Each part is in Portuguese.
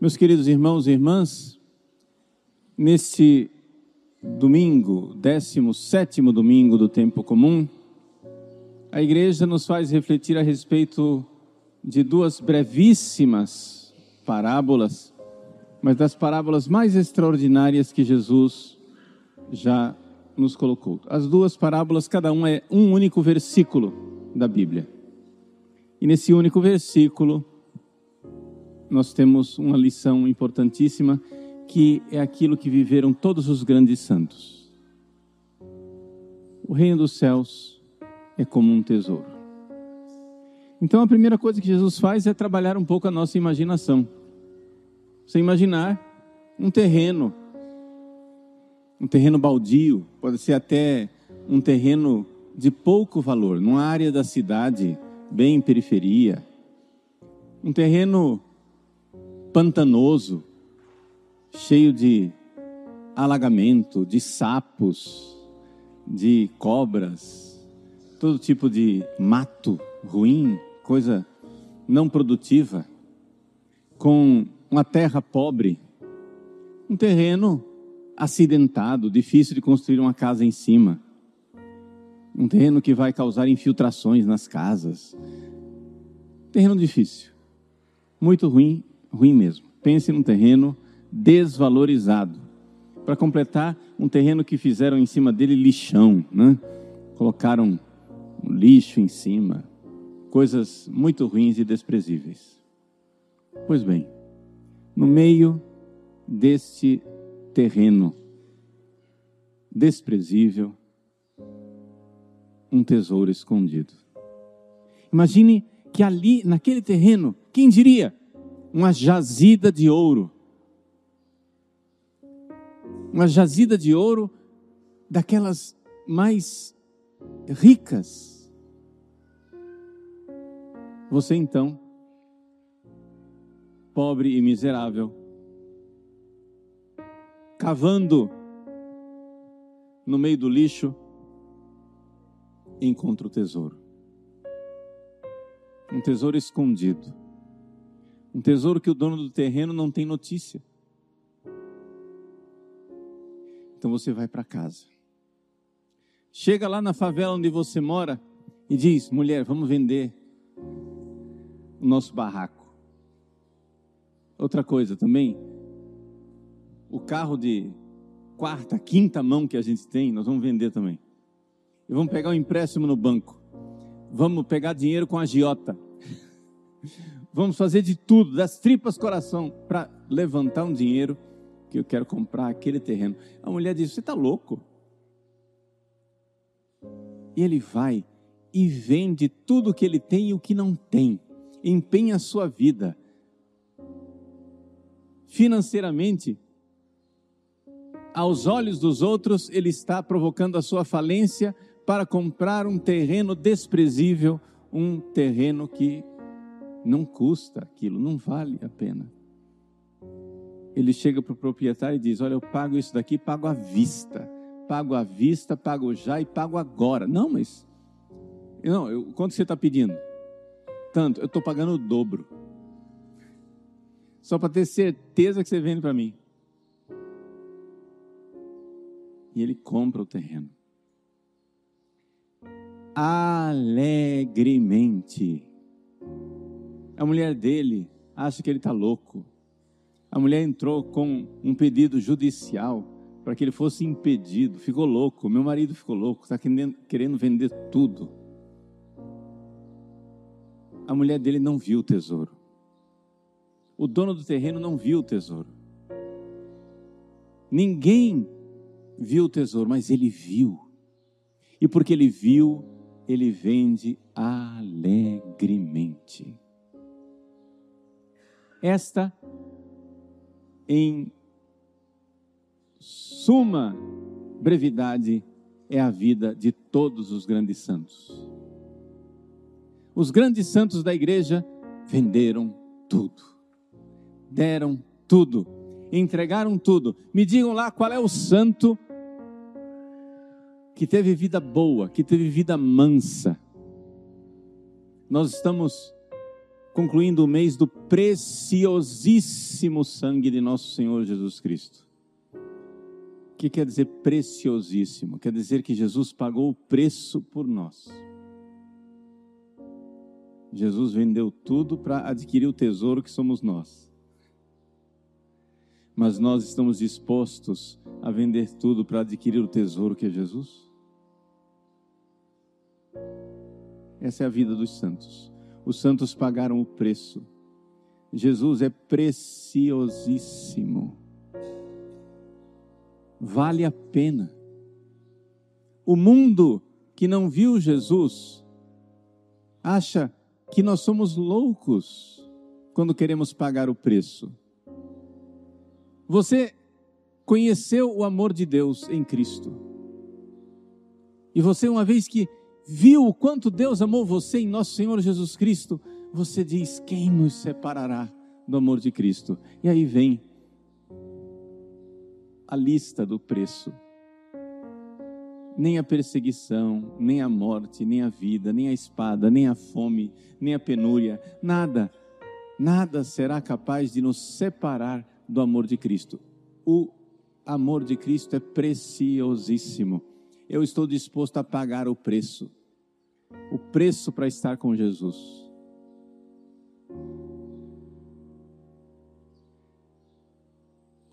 Meus queridos irmãos e irmãs, neste domingo, 17 domingo do tempo comum, a igreja nos faz refletir a respeito de duas brevíssimas parábolas, mas das parábolas mais extraordinárias que Jesus já nos colocou. As duas parábolas, cada uma é um único versículo da Bíblia. E nesse único versículo, nós temos uma lição importantíssima que é aquilo que viveram todos os grandes santos. O reino dos céus é como um tesouro. Então a primeira coisa que Jesus faz é trabalhar um pouco a nossa imaginação. Você imaginar um terreno, um terreno baldio, pode ser até um terreno de pouco valor, numa área da cidade, bem em periferia. Um terreno pantanoso, cheio de alagamento, de sapos, de cobras, todo tipo de mato ruim, coisa não produtiva, com uma terra pobre, um terreno acidentado, difícil de construir uma casa em cima, um terreno que vai causar infiltrações nas casas, terreno difícil, muito ruim ruim mesmo. Pense num terreno desvalorizado. Para completar, um terreno que fizeram em cima dele lixão, né? Colocaram um lixo em cima, coisas muito ruins e desprezíveis. Pois bem, no meio deste terreno desprezível, um tesouro escondido. Imagine que ali, naquele terreno, quem diria? Uma jazida de ouro. Uma jazida de ouro daquelas mais ricas. Você então, pobre e miserável, cavando no meio do lixo, encontra o tesouro. Um tesouro escondido um tesouro que o dono do terreno não tem notícia. Então você vai para casa. Chega lá na favela onde você mora e diz: mulher, vamos vender o nosso barraco. Outra coisa também, o carro de quarta, quinta mão que a gente tem, nós vamos vender também. E vamos pegar um empréstimo no banco. Vamos pegar dinheiro com a giota. Vamos fazer de tudo, das tripas coração, para levantar um dinheiro que eu quero comprar aquele terreno. A mulher diz: Você está louco? E ele vai e vende tudo o que ele tem e o que não tem, empenha a sua vida. Financeiramente, aos olhos dos outros, ele está provocando a sua falência para comprar um terreno desprezível, um terreno que não custa aquilo, não vale a pena. Ele chega para o proprietário e diz: Olha, eu pago isso daqui, pago à vista. Pago à vista, pago já e pago agora. Não, mas. Não, eu, quanto você está pedindo? Tanto, eu estou pagando o dobro. Só para ter certeza que você vende para mim. E ele compra o terreno. Alegremente a mulher dele acha que ele está louco. A mulher entrou com um pedido judicial para que ele fosse impedido. Ficou louco. Meu marido ficou louco. Está querendo vender tudo. A mulher dele não viu o tesouro. O dono do terreno não viu o tesouro. Ninguém viu o tesouro, mas ele viu. E porque ele viu, ele vende alegremente. Esta, em suma brevidade, é a vida de todos os grandes santos. Os grandes santos da igreja venderam tudo, deram tudo, entregaram tudo. Me digam lá qual é o santo que teve vida boa, que teve vida mansa. Nós estamos concluindo o mês do preciosíssimo sangue de nosso Senhor Jesus Cristo. O que quer dizer preciosíssimo? Quer dizer que Jesus pagou o preço por nós. Jesus vendeu tudo para adquirir o tesouro que somos nós. Mas nós estamos dispostos a vender tudo para adquirir o tesouro que é Jesus? Essa é a vida dos santos. Os santos pagaram o preço. Jesus é preciosíssimo. Vale a pena. O mundo que não viu Jesus acha que nós somos loucos quando queremos pagar o preço. Você conheceu o amor de Deus em Cristo. E você, uma vez que viu o quanto Deus amou você em nosso Senhor Jesus Cristo, você diz: quem nos separará do amor de Cristo? E aí vem a lista do preço. Nem a perseguição, nem a morte, nem a vida, nem a espada, nem a fome, nem a penúria, nada, nada será capaz de nos separar do amor de Cristo. O amor de Cristo é preciosíssimo. Eu estou disposto a pagar o preço o preço para estar com Jesus.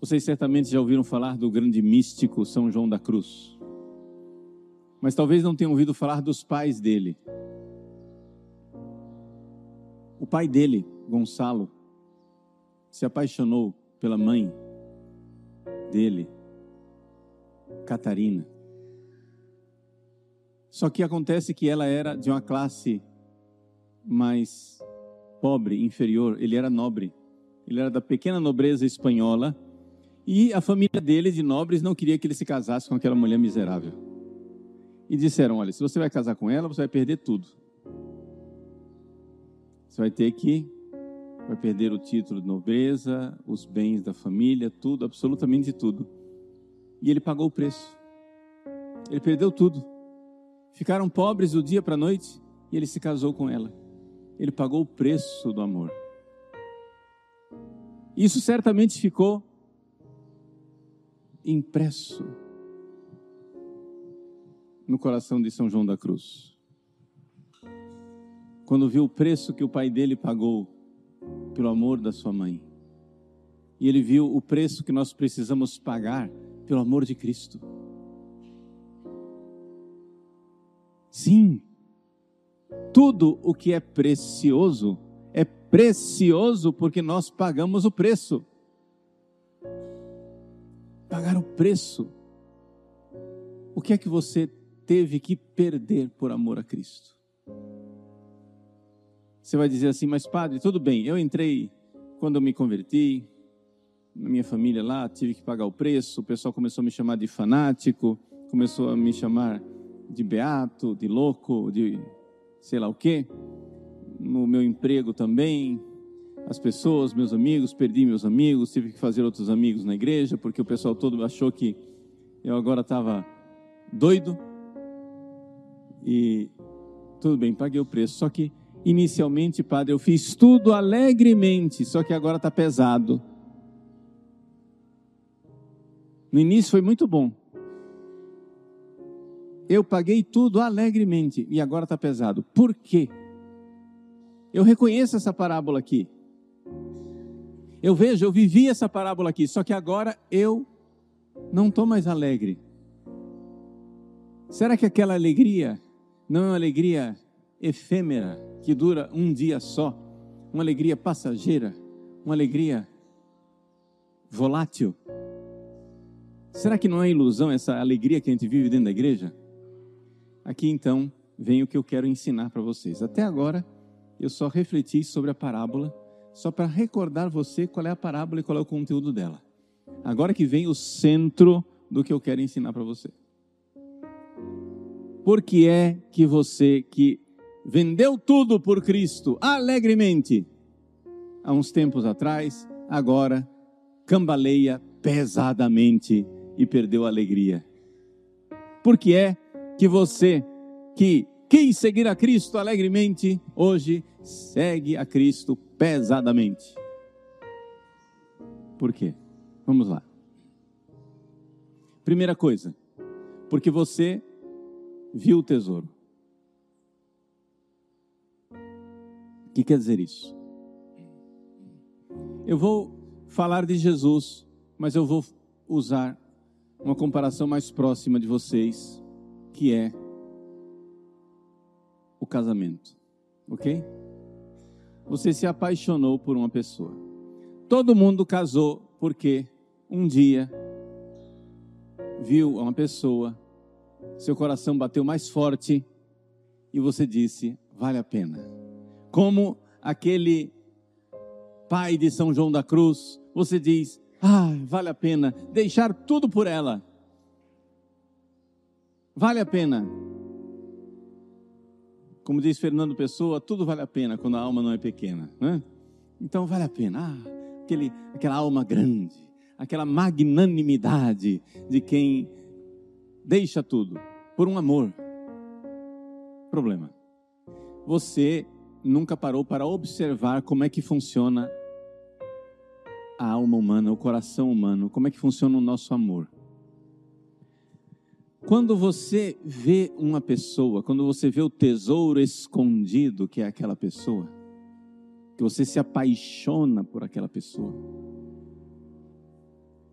Vocês certamente já ouviram falar do grande místico São João da Cruz, mas talvez não tenham ouvido falar dos pais dele. O pai dele, Gonçalo, se apaixonou pela mãe dele, Catarina. Só que acontece que ela era de uma classe mais pobre, inferior, ele era nobre. Ele era da pequena nobreza espanhola e a família dele, de nobres, não queria que ele se casasse com aquela mulher miserável. E disseram: Olha, se você vai casar com ela, você vai perder tudo. Você vai ter que vai perder o título de nobreza, os bens da família, tudo, absolutamente tudo. E ele pagou o preço. Ele perdeu tudo. Ficaram pobres do dia para a noite e ele se casou com ela. Ele pagou o preço do amor. Isso certamente ficou impresso no coração de São João da Cruz. Quando viu o preço que o pai dele pagou pelo amor da sua mãe. E ele viu o preço que nós precisamos pagar pelo amor de Cristo. Sim, tudo o que é precioso é precioso porque nós pagamos o preço. Pagar o preço. O que é que você teve que perder por amor a Cristo? Você vai dizer assim, mas padre, tudo bem, eu entrei quando eu me converti, na minha família lá, tive que pagar o preço, o pessoal começou a me chamar de fanático, começou a me chamar de beato, de louco, de sei lá o quê. No meu emprego também, as pessoas, meus amigos, perdi meus amigos, tive que fazer outros amigos na igreja, porque o pessoal todo achou que eu agora estava doido. E tudo bem, paguei o preço. Só que inicialmente, padre, eu fiz tudo alegremente, só que agora está pesado. No início foi muito bom, eu paguei tudo alegremente e agora está pesado. Por quê? Eu reconheço essa parábola aqui. Eu vejo, eu vivi essa parábola aqui, só que agora eu não estou mais alegre. Será que aquela alegria não é uma alegria efêmera, que dura um dia só? Uma alegria passageira? Uma alegria volátil? Será que não é ilusão essa alegria que a gente vive dentro da igreja? Aqui então vem o que eu quero ensinar para vocês. Até agora eu só refleti sobre a parábola, só para recordar você qual é a parábola e qual é o conteúdo dela. Agora que vem o centro do que eu quero ensinar para você. Por que é que você que vendeu tudo por Cristo alegremente há uns tempos atrás, agora cambaleia pesadamente e perdeu a alegria? Por que é que você que quis seguir a Cristo alegremente, hoje segue a Cristo pesadamente. Por quê? Vamos lá. Primeira coisa, porque você viu o tesouro. O que quer dizer isso? Eu vou falar de Jesus, mas eu vou usar uma comparação mais próxima de vocês, que é o casamento, ok? Você se apaixonou por uma pessoa. Todo mundo casou porque um dia viu uma pessoa, seu coração bateu mais forte e você disse: vale a pena. Como aquele pai de São João da Cruz, você diz: ah, vale a pena deixar tudo por ela. Vale a pena. Como diz Fernando Pessoa, tudo vale a pena quando a alma não é pequena. Né? Então vale a pena. Ah, aquele, aquela alma grande, aquela magnanimidade de quem deixa tudo por um amor. Problema. Você nunca parou para observar como é que funciona a alma humana, o coração humano, como é que funciona o nosso amor. Quando você vê uma pessoa, quando você vê o tesouro escondido que é aquela pessoa, que você se apaixona por aquela pessoa,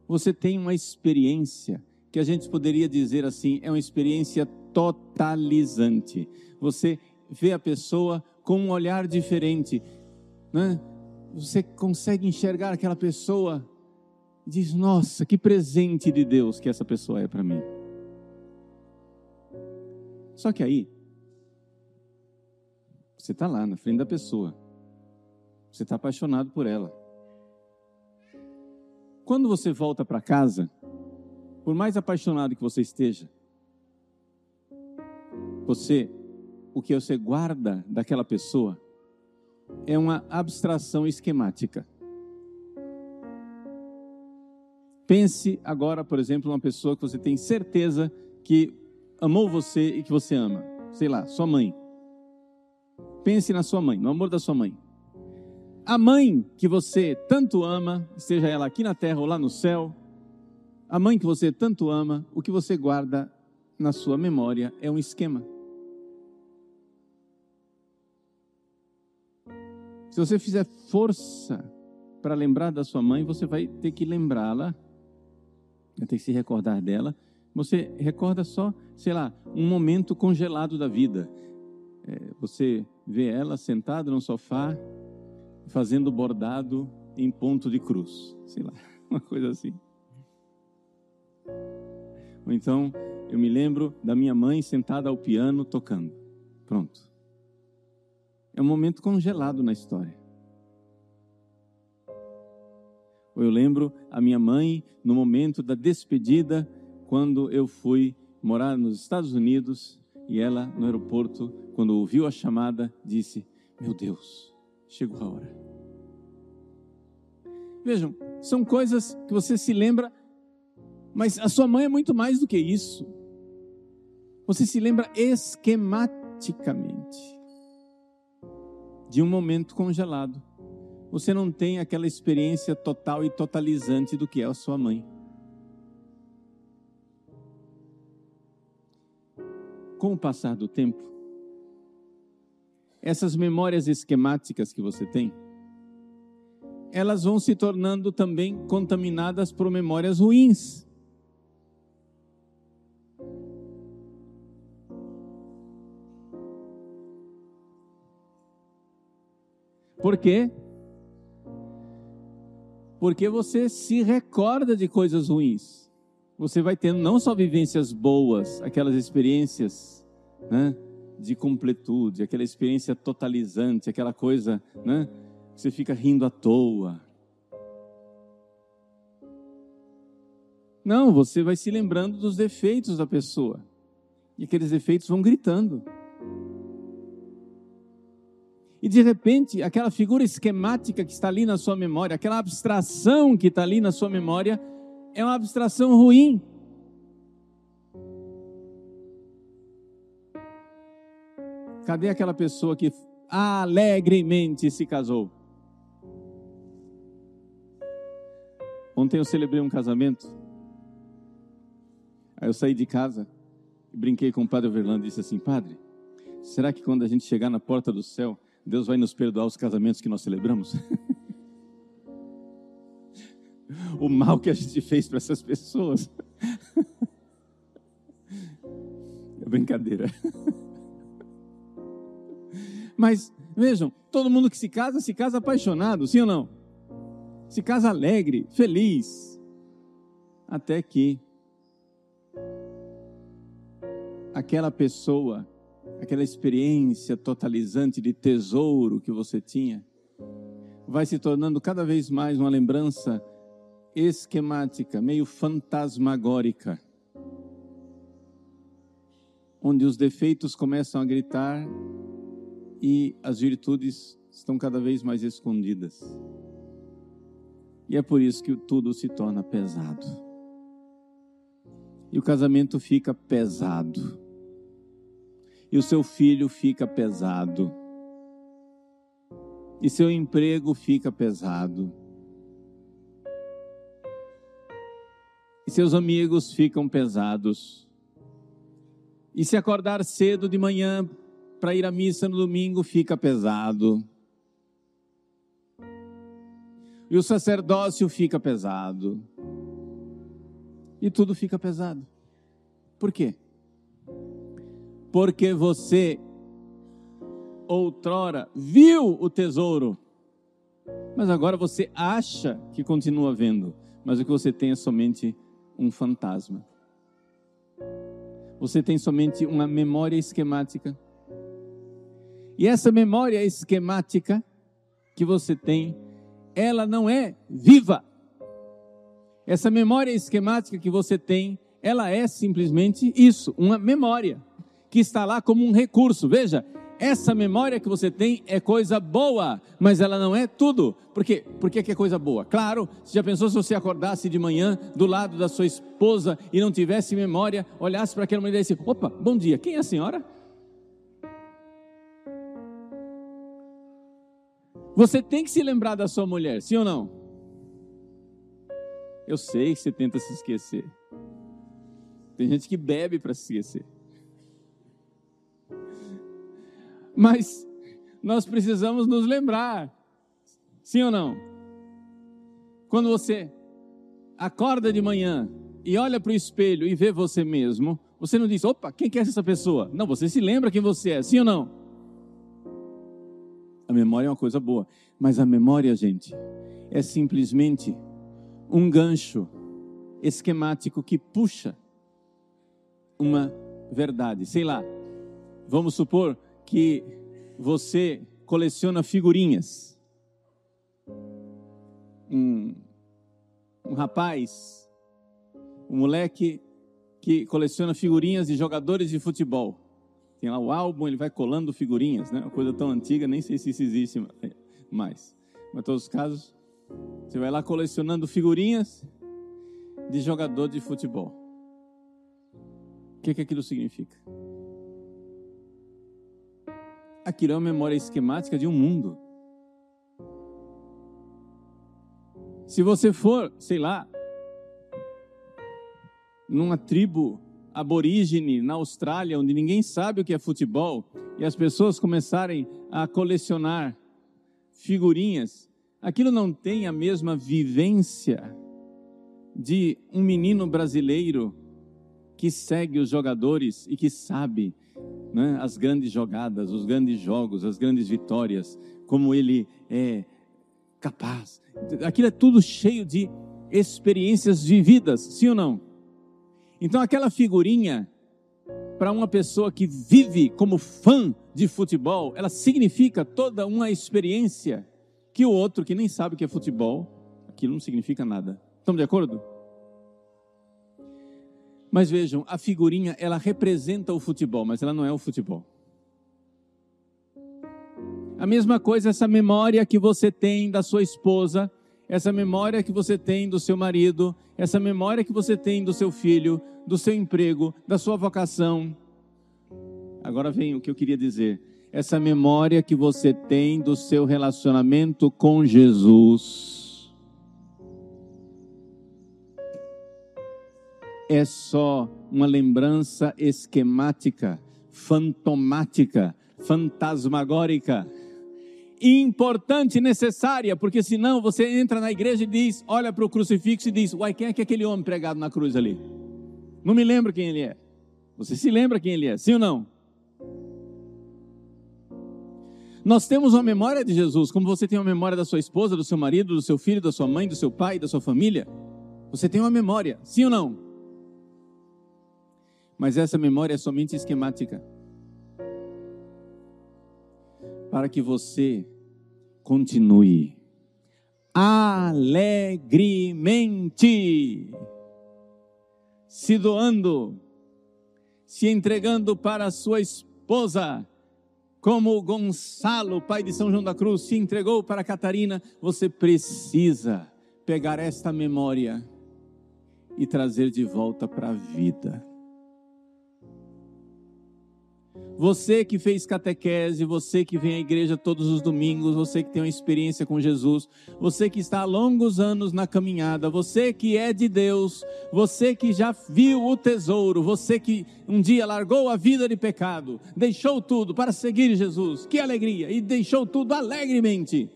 você tem uma experiência que a gente poderia dizer assim, é uma experiência totalizante. Você vê a pessoa com um olhar diferente, né? Você consegue enxergar aquela pessoa e diz: Nossa, que presente de Deus que essa pessoa é para mim. Só que aí, você está lá na frente da pessoa, você está apaixonado por ela. Quando você volta para casa, por mais apaixonado que você esteja, você, o que você guarda daquela pessoa é uma abstração esquemática. Pense agora, por exemplo, uma pessoa que você tem certeza que amou você e que você ama. Sei lá, sua mãe. Pense na sua mãe, no amor da sua mãe. A mãe que você tanto ama, seja ela aqui na terra ou lá no céu, a mãe que você tanto ama, o que você guarda na sua memória é um esquema. Se você fizer força para lembrar da sua mãe, você vai ter que lembrá-la, vai ter que se recordar dela. Você recorda só, sei lá, um momento congelado da vida. É, você vê ela sentada no sofá, fazendo bordado em ponto de cruz, sei lá, uma coisa assim. Ou então, eu me lembro da minha mãe sentada ao piano tocando. Pronto. É um momento congelado na história. Eu lembro a minha mãe no momento da despedida, quando eu fui morar nos Estados Unidos e ela no aeroporto, quando ouviu a chamada, disse: Meu Deus, chegou a hora. Vejam, são coisas que você se lembra, mas a sua mãe é muito mais do que isso. Você se lembra esquematicamente de um momento congelado. Você não tem aquela experiência total e totalizante do que é a sua mãe. Com o passar do tempo, essas memórias esquemáticas que você tem, elas vão se tornando também contaminadas por memórias ruins. Por quê? Porque você se recorda de coisas ruins. Você vai tendo não só vivências boas, aquelas experiências né, de completude, aquela experiência totalizante, aquela coisa, né, que você fica rindo à toa. Não, você vai se lembrando dos defeitos da pessoa. E aqueles defeitos vão gritando. E de repente, aquela figura esquemática que está ali na sua memória, aquela abstração que está ali na sua memória, é uma abstração ruim. Cadê aquela pessoa que alegremente se casou. Ontem eu celebrei um casamento. Aí eu saí de casa e brinquei com o padre Overlando e disse assim: Padre, será que quando a gente chegar na porta do céu, Deus vai nos perdoar os casamentos que nós celebramos? o mal que a gente fez para essas pessoas. é brincadeira. Mas vejam, todo mundo que se casa, se casa apaixonado, sim ou não? Se casa alegre, feliz. Até que aquela pessoa, aquela experiência totalizante de tesouro que você tinha, vai se tornando cada vez mais uma lembrança esquemática, meio fantasmagórica, onde os defeitos começam a gritar e as virtudes estão cada vez mais escondidas. E é por isso que tudo se torna pesado. E o casamento fica pesado. E o seu filho fica pesado. E seu emprego fica pesado e seus amigos ficam pesados. E se acordar cedo de manhã para ir à missa no domingo fica pesado. E o sacerdócio fica pesado. E tudo fica pesado. Por quê? Porque você outrora viu o tesouro, mas agora você acha que continua vendo, mas o que você tem é somente um fantasma. Você tem somente uma memória esquemática. E essa memória esquemática que você tem, ela não é viva. Essa memória esquemática que você tem, ela é simplesmente isso, uma memória que está lá como um recurso. Veja, essa memória que você tem é coisa boa, mas ela não é tudo. Por quê? Por que, é coisa boa? Claro, você já pensou se você acordasse de manhã do lado da sua esposa e não tivesse memória, olhasse para aquela mulher e disse: opa, bom dia, quem é a senhora? Você tem que se lembrar da sua mulher, sim ou não? Eu sei que você tenta se esquecer. Tem gente que bebe para se esquecer. Mas nós precisamos nos lembrar, sim ou não? Quando você acorda de manhã e olha para o espelho e vê você mesmo, você não diz, opa, quem que é essa pessoa? Não, você se lembra quem você é, sim ou não? A memória é uma coisa boa, mas a memória, gente, é simplesmente um gancho esquemático que puxa uma verdade. Sei lá, vamos supor que você coleciona figurinhas. Um, um rapaz, um moleque que coleciona figurinhas de jogadores de futebol. Tem lá o álbum, ele vai colando figurinhas, né? Uma coisa tão antiga, nem sei se isso existe mais. Mas em todos os casos, você vai lá colecionando figurinhas de jogador de futebol. O que, que aquilo significa? Aquilo é uma memória esquemática de um mundo. Se você for, sei lá, numa tribo aborígene na Austrália, onde ninguém sabe o que é futebol, e as pessoas começarem a colecionar figurinhas, aquilo não tem a mesma vivência de um menino brasileiro que segue os jogadores e que sabe né, as grandes jogadas, os grandes jogos, as grandes vitórias, como ele é capaz. Aquilo é tudo cheio de experiências vividas, sim ou não? Então, aquela figurinha, para uma pessoa que vive como fã de futebol, ela significa toda uma experiência que o outro que nem sabe o que é futebol, aquilo não significa nada. Estamos de acordo? Mas vejam, a figurinha, ela representa o futebol, mas ela não é o futebol. A mesma coisa, essa memória que você tem da sua esposa, essa memória que você tem do seu marido, essa memória que você tem do seu filho, do seu emprego, da sua vocação. Agora vem o que eu queria dizer. essa memória que você tem do seu relacionamento com Jesus. É só uma lembrança esquemática, fantomática, fantasmagórica importante, necessária, porque senão você entra na igreja e diz, olha para o crucifixo e diz, uai, quem é que é aquele homem pregado na cruz ali? Não me lembro quem ele é. Você se lembra quem ele é, sim ou não? Nós temos uma memória de Jesus, como você tem uma memória da sua esposa, do seu marido, do seu filho, da sua mãe, do seu pai, da sua família. Você tem uma memória, sim ou não? Mas essa memória é somente esquemática. Para que você continue alegremente se doando, se entregando para a sua esposa, como Gonçalo, pai de São João da Cruz, se entregou para Catarina, você precisa pegar esta memória e trazer de volta para a vida. Você que fez catequese, você que vem à igreja todos os domingos, você que tem uma experiência com Jesus, você que está há longos anos na caminhada, você que é de Deus, você que já viu o tesouro, você que um dia largou a vida de pecado, deixou tudo para seguir Jesus, que alegria! E deixou tudo alegremente.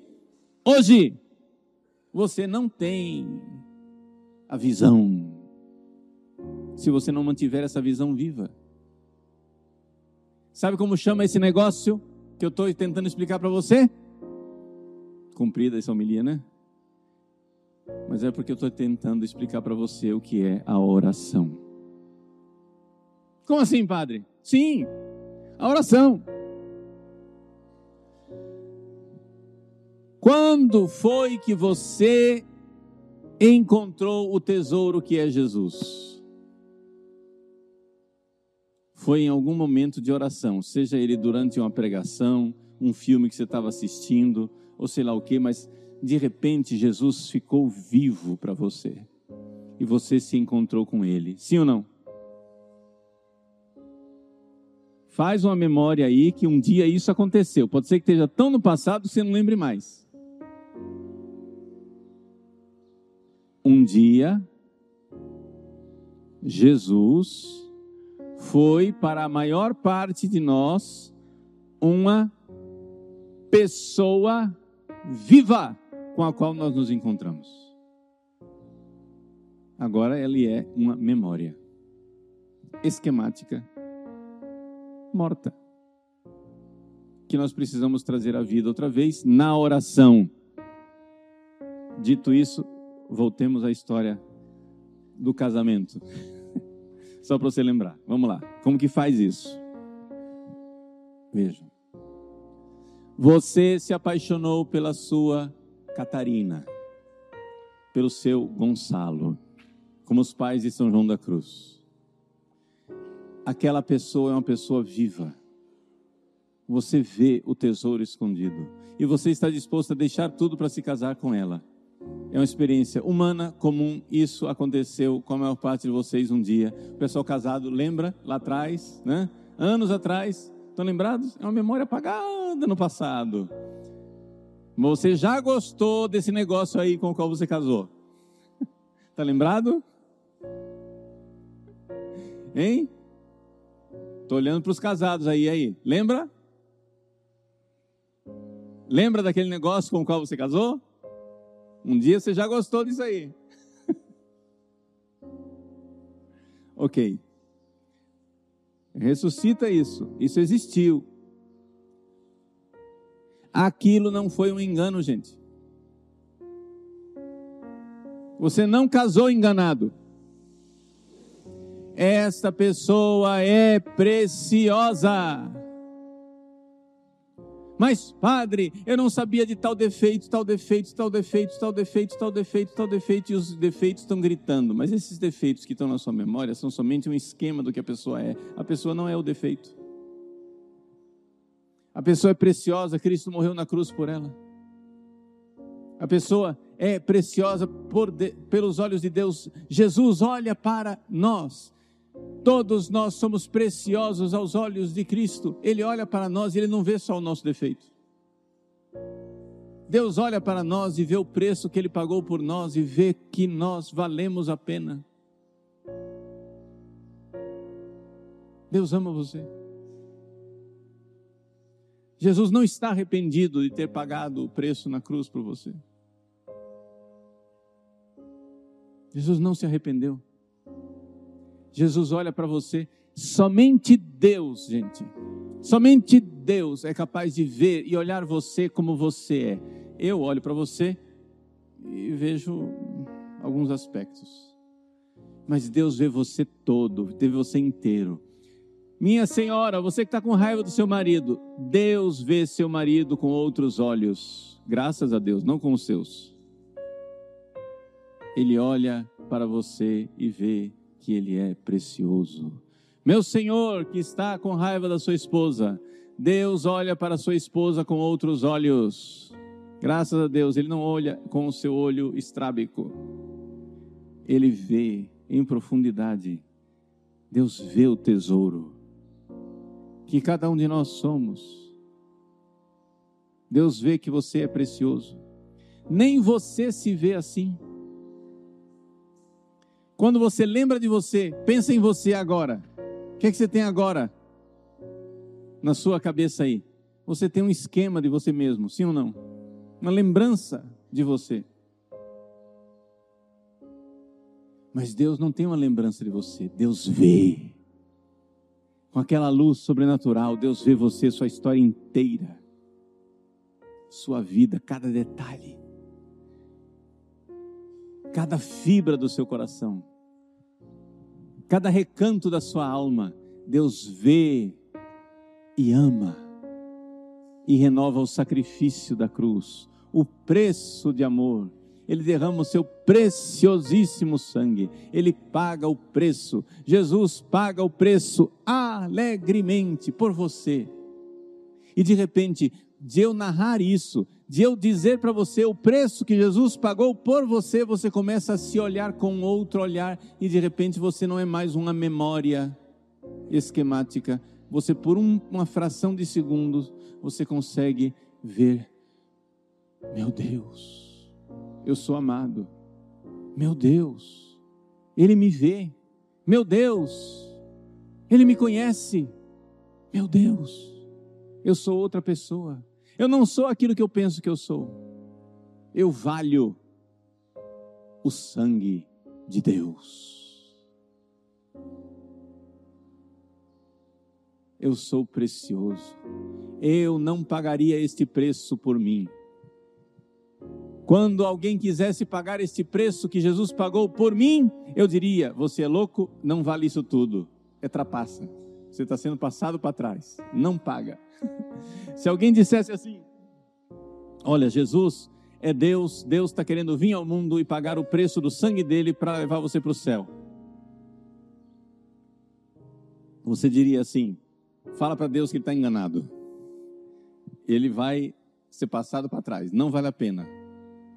Hoje, você não tem a visão. Se você não mantiver essa visão viva, Sabe como chama esse negócio que eu estou tentando explicar para você? Cumprida essa homilia, né? Mas é porque eu estou tentando explicar para você o que é a oração. Como assim, padre? Sim, a oração. Quando foi que você encontrou o tesouro que é Jesus? Foi em algum momento de oração, seja ele durante uma pregação, um filme que você estava assistindo, ou sei lá o que, mas de repente Jesus ficou vivo para você e você se encontrou com ele. Sim ou não? Faz uma memória aí que um dia isso aconteceu. Pode ser que esteja tão no passado que você não lembre mais. Um dia, Jesus foi para a maior parte de nós uma pessoa viva com a qual nós nos encontramos. Agora ele é uma memória esquemática morta que nós precisamos trazer à vida outra vez na oração. Dito isso, voltemos à história do casamento. Só para você lembrar. Vamos lá. Como que faz isso? Veja. Você se apaixonou pela sua Catarina, pelo seu Gonçalo, como os pais de São João da Cruz. Aquela pessoa é uma pessoa viva. Você vê o tesouro escondido e você está disposto a deixar tudo para se casar com ela. É uma experiência humana, comum. Isso aconteceu com a maior parte de vocês um dia. O pessoal casado lembra lá atrás, né? Anos atrás. Estão lembrados? É uma memória apagada no passado. Você já gostou desse negócio aí com o qual você casou? Está lembrado? Hein? Estou olhando para os casados aí, aí. Lembra? Lembra daquele negócio com o qual você casou? Um dia você já gostou disso aí. ok. Ressuscita isso. Isso existiu. Aquilo não foi um engano, gente. Você não casou enganado. Esta pessoa é preciosa. Mas, padre, eu não sabia de tal defeito, tal defeito, tal defeito, tal defeito, tal defeito, tal defeito, e os defeitos estão gritando. Mas esses defeitos que estão na sua memória são somente um esquema do que a pessoa é. A pessoa não é o defeito. A pessoa é preciosa, Cristo morreu na cruz por ela. A pessoa é preciosa de, pelos olhos de Deus. Jesus olha para nós Todos nós somos preciosos aos olhos de Cristo. Ele olha para nós e ele não vê só o nosso defeito. Deus olha para nós e vê o preço que ele pagou por nós e vê que nós valemos a pena. Deus ama você. Jesus não está arrependido de ter pagado o preço na cruz por você. Jesus não se arrependeu. Jesus olha para você. Somente Deus, gente, somente Deus é capaz de ver e olhar você como você é. Eu olho para você e vejo alguns aspectos, mas Deus vê você todo, vê você inteiro. Minha senhora, você que está com raiva do seu marido, Deus vê seu marido com outros olhos, graças a Deus, não com os seus. Ele olha para você e vê que ele é precioso. Meu Senhor, que está com raiva da sua esposa, Deus olha para sua esposa com outros olhos. Graças a Deus, ele não olha com o seu olho estrábico. Ele vê em profundidade. Deus vê o tesouro que cada um de nós somos. Deus vê que você é precioso. Nem você se vê assim. Quando você lembra de você, pensa em você agora. O que, é que você tem agora na sua cabeça aí? Você tem um esquema de você mesmo, sim ou não? Uma lembrança de você. Mas Deus não tem uma lembrança de você, Deus vê. Com aquela luz sobrenatural, Deus vê você, sua história inteira, sua vida, cada detalhe, cada fibra do seu coração cada recanto da sua alma, Deus vê e ama e renova o sacrifício da cruz, o preço de amor. Ele derrama o seu preciosíssimo sangue, ele paga o preço. Jesus paga o preço alegremente por você. E de repente, de eu narrar isso, de eu dizer para você o preço que Jesus pagou por você, você começa a se olhar com outro olhar e de repente você não é mais uma memória esquemática. Você, por um, uma fração de segundos, você consegue ver: meu Deus, eu sou amado. Meu Deus, Ele me vê. Meu Deus, Ele me conhece. Meu Deus, eu sou outra pessoa. Eu não sou aquilo que eu penso que eu sou. Eu valho o sangue de Deus. Eu sou precioso. Eu não pagaria este preço por mim. Quando alguém quisesse pagar este preço que Jesus pagou por mim, eu diria: Você é louco, não vale isso tudo. É trapaça. Você está sendo passado para trás. Não paga. Se alguém dissesse assim: Olha, Jesus é Deus, Deus está querendo vir ao mundo e pagar o preço do sangue dele para levar você para o céu. Você diria assim: fala para Deus que está enganado. Ele vai ser passado para trás. Não vale a pena.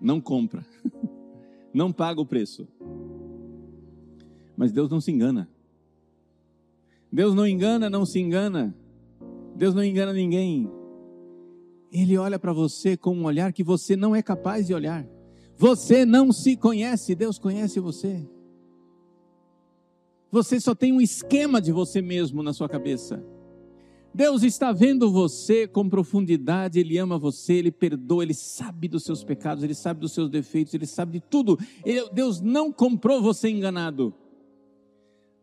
Não compra. Não paga o preço. Mas Deus não se engana. Deus não engana, não se engana. Deus não engana ninguém. Ele olha para você com um olhar que você não é capaz de olhar. Você não se conhece, Deus conhece você. Você só tem um esquema de você mesmo na sua cabeça. Deus está vendo você com profundidade, Ele ama você, Ele perdoa, Ele sabe dos seus pecados, Ele sabe dos seus defeitos, Ele sabe de tudo. Deus não comprou você enganado.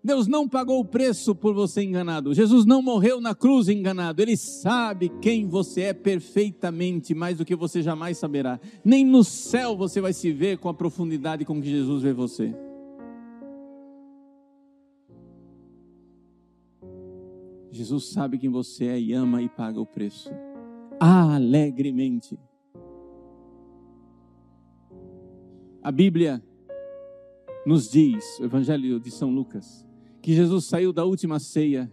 Deus não pagou o preço por você enganado. Jesus não morreu na cruz enganado. Ele sabe quem você é perfeitamente, mais do que você jamais saberá. Nem no céu você vai se ver com a profundidade com que Jesus vê você. Jesus sabe quem você é e ama e paga o preço. Alegremente. A Bíblia nos diz, o Evangelho de São Lucas, que Jesus saiu da última ceia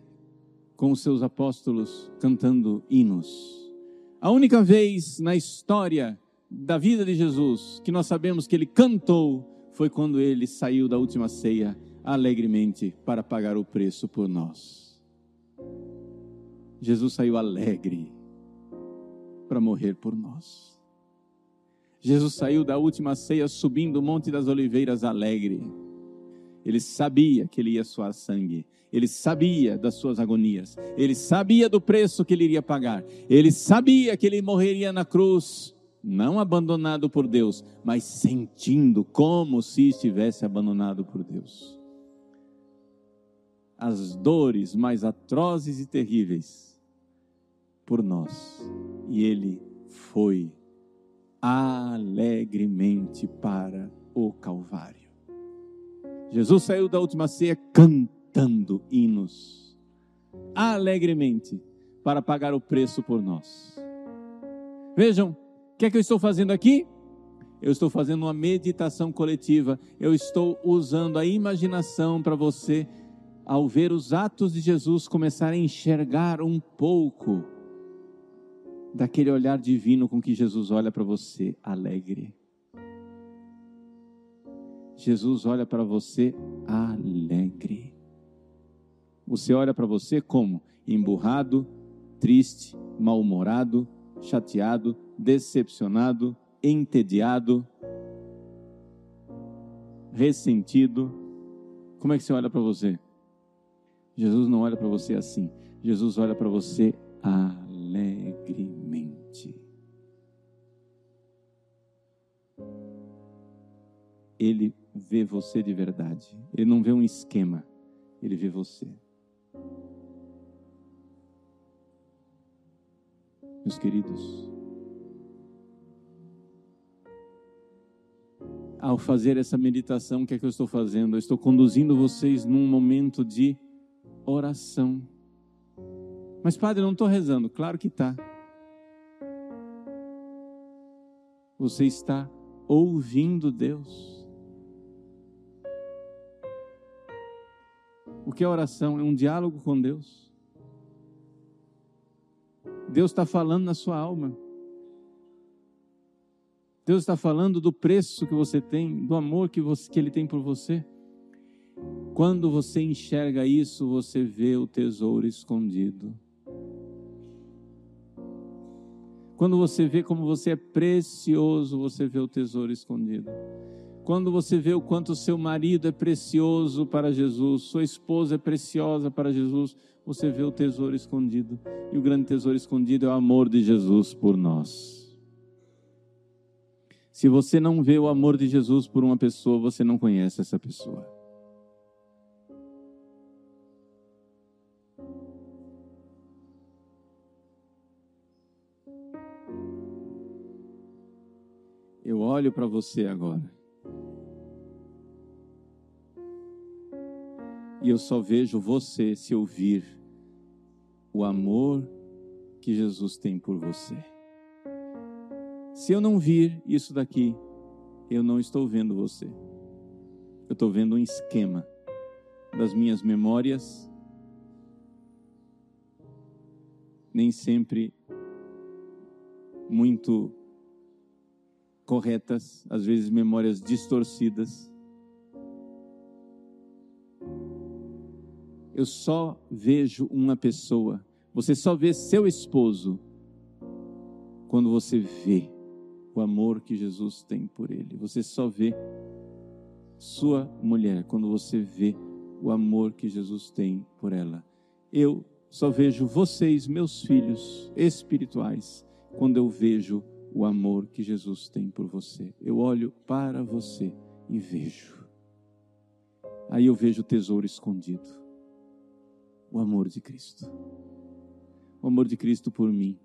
com os seus apóstolos cantando hinos. A única vez na história da vida de Jesus que nós sabemos que ele cantou foi quando ele saiu da última ceia alegremente para pagar o preço por nós. Jesus saiu alegre para morrer por nós. Jesus saiu da última ceia subindo o Monte das Oliveiras alegre. Ele sabia que ele ia suar sangue. Ele sabia das suas agonias. Ele sabia do preço que ele iria pagar. Ele sabia que ele morreria na cruz, não abandonado por Deus, mas sentindo como se estivesse abandonado por Deus. As dores mais atrozes e terríveis por nós. E ele foi alegremente para o Calvário. Jesus saiu da última ceia cantando hinos, alegremente, para pagar o preço por nós. Vejam, o que é que eu estou fazendo aqui? Eu estou fazendo uma meditação coletiva, eu estou usando a imaginação para você, ao ver os atos de Jesus, começar a enxergar um pouco daquele olhar divino com que Jesus olha para você alegre. Jesus olha para você alegre. Você olha para você como? Emburrado, triste, mal-humorado, chateado, decepcionado, entediado, ressentido. Como é que você olha para você? Jesus não olha para você assim. Jesus olha para você alegremente. Ele vê você de verdade. Ele não vê um esquema, ele vê você. Meus queridos, ao fazer essa meditação, o que é que eu estou fazendo? Eu estou conduzindo vocês num momento de oração. Mas, padre, eu não estou rezando. Claro que está. Você está ouvindo Deus. O que é oração? É um diálogo com Deus. Deus está falando na sua alma. Deus está falando do preço que você tem, do amor que, você, que Ele tem por você. Quando você enxerga isso, você vê o tesouro escondido. Quando você vê como você é precioso, você vê o tesouro escondido. Quando você vê o quanto seu marido é precioso para Jesus, sua esposa é preciosa para Jesus, você vê o tesouro escondido. E o grande tesouro escondido é o amor de Jesus por nós. Se você não vê o amor de Jesus por uma pessoa, você não conhece essa pessoa. Eu olho para você agora. E eu só vejo você se ouvir o amor que Jesus tem por você. Se eu não vir isso daqui, eu não estou vendo você. Eu estou vendo um esquema das minhas memórias, nem sempre muito corretas, às vezes memórias distorcidas eu só vejo uma pessoa. Você só vê seu esposo quando você vê o amor que Jesus tem por ele. Você só vê sua mulher quando você vê o amor que Jesus tem por ela. Eu só vejo vocês, meus filhos espirituais, quando eu vejo o amor que Jesus tem por você. Eu olho para você e vejo. Aí eu vejo o tesouro escondido o amor de Cristo. O amor de Cristo por mim.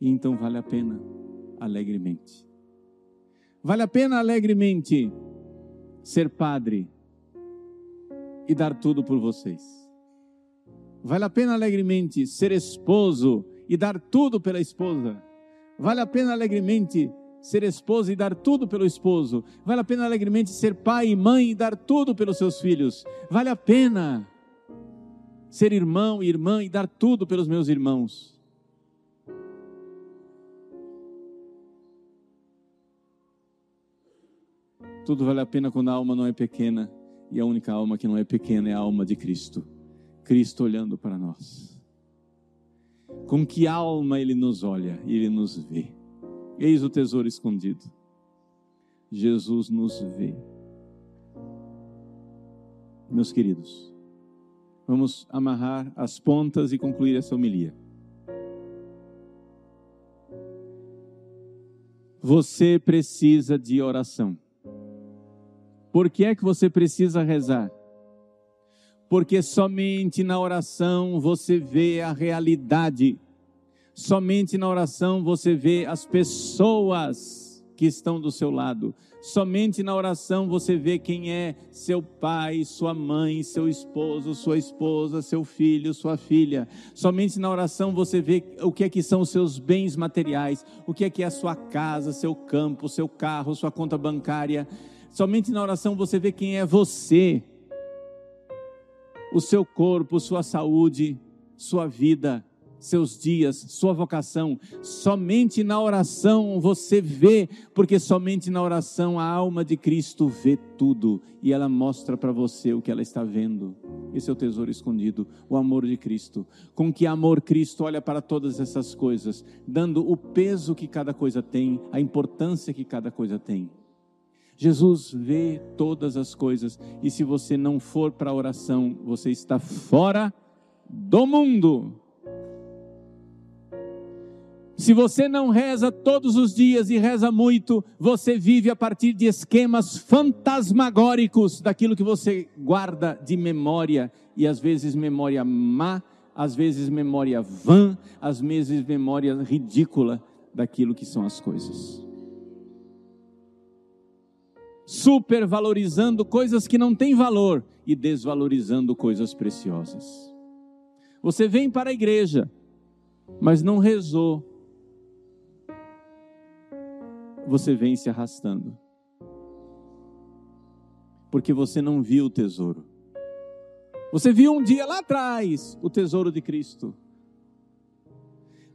E então vale a pena alegremente. Vale a pena alegremente ser padre e dar tudo por vocês. Vale a pena alegremente ser esposo e dar tudo pela esposa. Vale a pena alegremente ser esposa e dar tudo pelo esposo. Vale a pena alegremente ser pai e mãe e dar tudo pelos seus filhos. Vale a pena ser irmão e irmã e dar tudo pelos meus irmãos. Tudo vale a pena quando a alma não é pequena E a única alma que não é pequena é a alma de Cristo. Cristo olhando para nós. Com que alma ele nos olha e ele nos vê. Eis o tesouro escondido. Jesus nos vê. Meus queridos, vamos amarrar as pontas e concluir essa homilia. Você precisa de oração. Por que é que você precisa rezar? Porque somente na oração você vê a realidade. Somente na oração você vê as pessoas que estão do seu lado. Somente na oração você vê quem é seu pai, sua mãe, seu esposo, sua esposa, seu filho, sua filha. Somente na oração você vê o que é que são os seus bens materiais, o que é que é a sua casa, seu campo, seu carro, sua conta bancária. Somente na oração você vê quem é você, o seu corpo, sua saúde, sua vida, seus dias, sua vocação. Somente na oração você vê, porque somente na oração a alma de Cristo vê tudo e ela mostra para você o que ela está vendo. Esse é o tesouro escondido, o amor de Cristo. Com que amor Cristo olha para todas essas coisas, dando o peso que cada coisa tem, a importância que cada coisa tem. Jesus vê todas as coisas e se você não for para a oração, você está fora do mundo. Se você não reza todos os dias e reza muito, você vive a partir de esquemas fantasmagóricos daquilo que você guarda de memória, e às vezes memória má, às vezes memória vã, às vezes memória ridícula daquilo que são as coisas supervalorizando coisas que não têm valor e desvalorizando coisas preciosas. Você vem para a igreja, mas não rezou. Você vem se arrastando. Porque você não viu o tesouro. Você viu um dia lá atrás o tesouro de Cristo.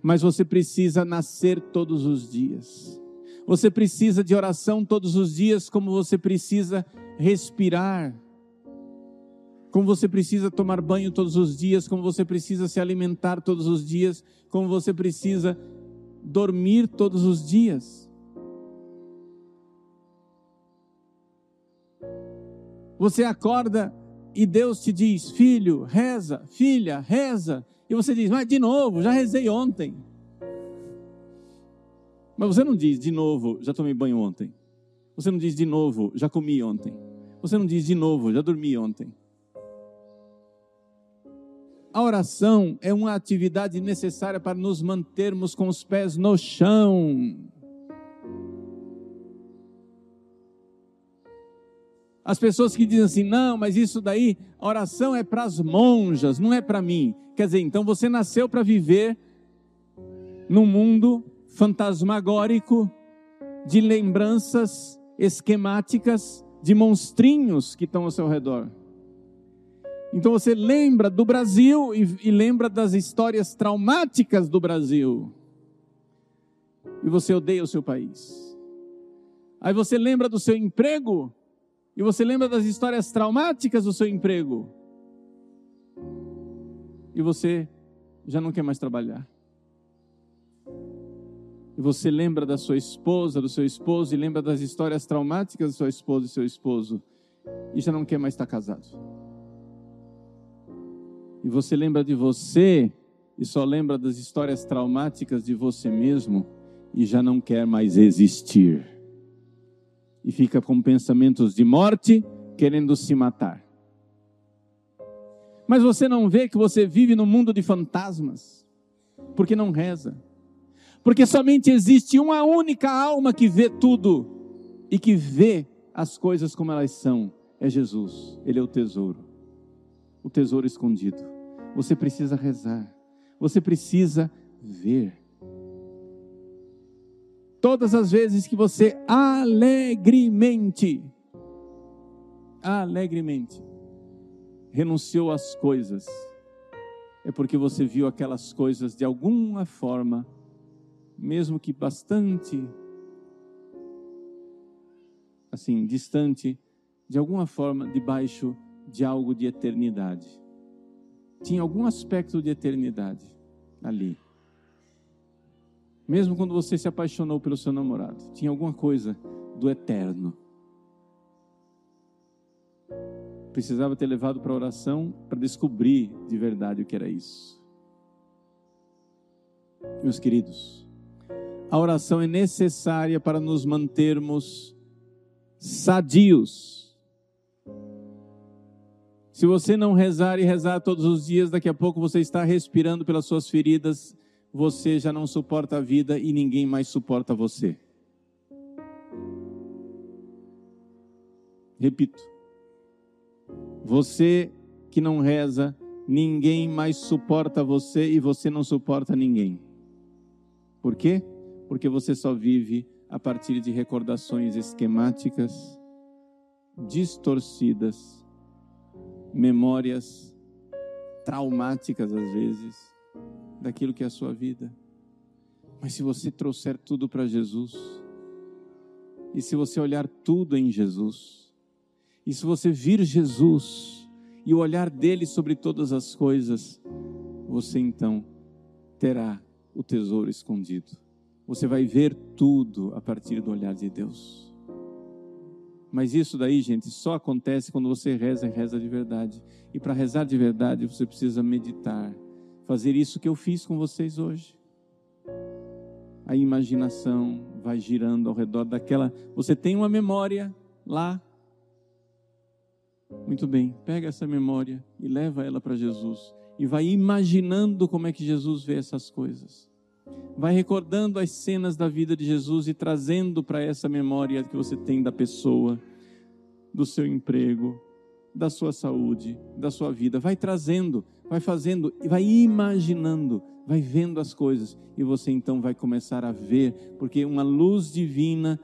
Mas você precisa nascer todos os dias você precisa de oração todos os dias, como você precisa respirar, como você precisa tomar banho todos os dias, como você precisa se alimentar todos os dias, como você precisa dormir todos os dias. Você acorda e Deus te diz: Filho, reza, filha, reza. E você diz: Mas de novo, já rezei ontem. Mas você não diz de novo, já tomei banho ontem. Você não diz de novo, já comi ontem. Você não diz de novo, já dormi ontem. A oração é uma atividade necessária para nos mantermos com os pés no chão. As pessoas que dizem assim, não, mas isso daí, a oração é para as monjas, não é para mim. Quer dizer, então você nasceu para viver num mundo fantasmagórico de lembranças esquemáticas de monstrinhos que estão ao seu redor. Então você lembra do Brasil e, e, lembra das histórias traumáticas do Brasil. E você odeia o seu país. Aí você lembra do seu emprego e você lembra das histórias traumáticas do seu emprego. E você já não quer mais trabalhar e você lembra da sua esposa, do seu esposo, e lembra das histórias traumáticas da sua esposa e seu esposo, e já não quer mais estar casado. E você lembra de você, e só lembra das histórias traumáticas de você mesmo, e já não quer mais existir. E fica com pensamentos de morte, querendo se matar. Mas você não vê que você vive no mundo de fantasmas, porque não reza porque somente existe uma única alma que vê tudo e que vê as coisas como elas são. É Jesus. Ele é o tesouro. O tesouro escondido. Você precisa rezar. Você precisa ver. Todas as vezes que você alegremente, alegremente, renunciou às coisas, é porque você viu aquelas coisas de alguma forma mesmo que bastante assim distante, de alguma forma, debaixo de algo de eternidade. Tinha algum aspecto de eternidade ali. Mesmo quando você se apaixonou pelo seu namorado, tinha alguma coisa do eterno. Precisava ter levado para oração para descobrir de verdade o que era isso. Meus queridos, a oração é necessária para nos mantermos sadios. Se você não rezar e rezar todos os dias, daqui a pouco você está respirando pelas suas feridas você já não suporta a vida e ninguém mais suporta você. Repito. Você que não reza, ninguém mais suporta você e você não suporta ninguém. Por quê? Porque você só vive a partir de recordações esquemáticas, distorcidas, memórias traumáticas às vezes daquilo que é a sua vida. Mas se você trouxer tudo para Jesus, e se você olhar tudo em Jesus, e se você vir Jesus e o olhar dele sobre todas as coisas, você então terá o tesouro escondido. Você vai ver tudo a partir do olhar de Deus. Mas isso daí, gente, só acontece quando você reza e reza de verdade. E para rezar de verdade, você precisa meditar fazer isso que eu fiz com vocês hoje. A imaginação vai girando ao redor daquela. Você tem uma memória lá. Muito bem, pega essa memória e leva ela para Jesus. E vai imaginando como é que Jesus vê essas coisas. Vai recordando as cenas da vida de Jesus e trazendo para essa memória que você tem da pessoa, do seu emprego, da sua saúde, da sua vida. Vai trazendo, vai fazendo, vai imaginando, vai vendo as coisas e você então vai começar a ver, porque uma luz divina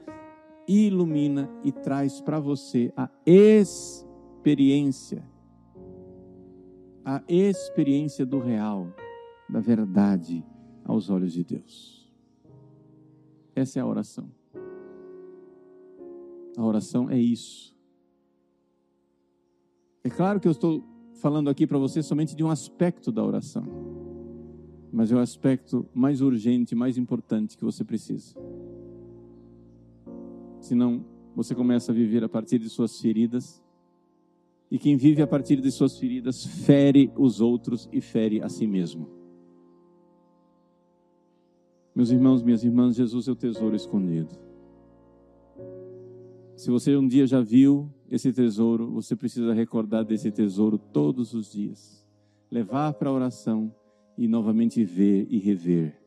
ilumina e traz para você a experiência, a experiência do real, da verdade aos olhos de Deus. Essa é a oração. A oração é isso. É claro que eu estou falando aqui para você somente de um aspecto da oração, mas é o aspecto mais urgente, mais importante que você precisa. Senão, você começa a viver a partir de suas feridas, e quem vive a partir de suas feridas fere os outros e fere a si mesmo. Meus irmãos, minhas irmãs, Jesus é o tesouro escondido. Se você um dia já viu esse tesouro, você precisa recordar desse tesouro todos os dias. Levar para a oração e novamente ver e rever.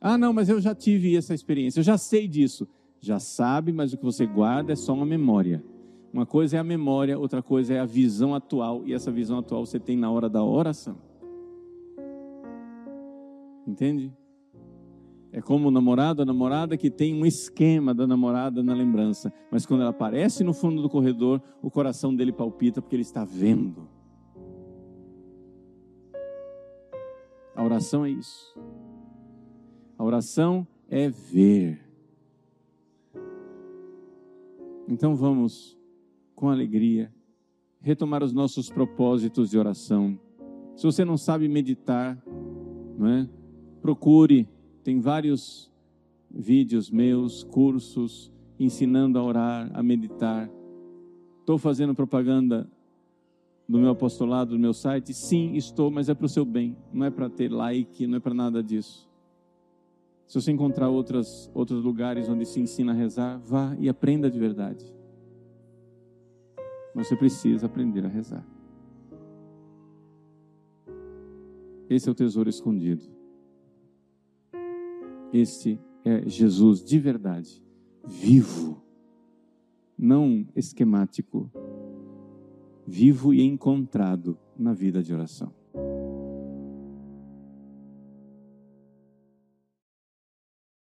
Ah, não, mas eu já tive essa experiência, eu já sei disso. Já sabe, mas o que você guarda é só uma memória. Uma coisa é a memória, outra coisa é a visão atual, e essa visão atual você tem na hora da oração. Entende? É como o namorado, a namorada que tem um esquema da namorada na lembrança, mas quando ela aparece no fundo do corredor, o coração dele palpita porque ele está vendo. A oração é isso. A oração é ver. Então vamos, com alegria, retomar os nossos propósitos de oração. Se você não sabe meditar, não é? Procure tem vários vídeos meus, cursos, ensinando a orar, a meditar. Estou fazendo propaganda do meu apostolado, do meu site? Sim, estou, mas é para o seu bem. Não é para ter like, não é para nada disso. Se você encontrar outras, outros lugares onde se ensina a rezar, vá e aprenda de verdade. Você precisa aprender a rezar. Esse é o tesouro escondido. Esse é Jesus de verdade, vivo, não esquemático, vivo e encontrado na vida de oração.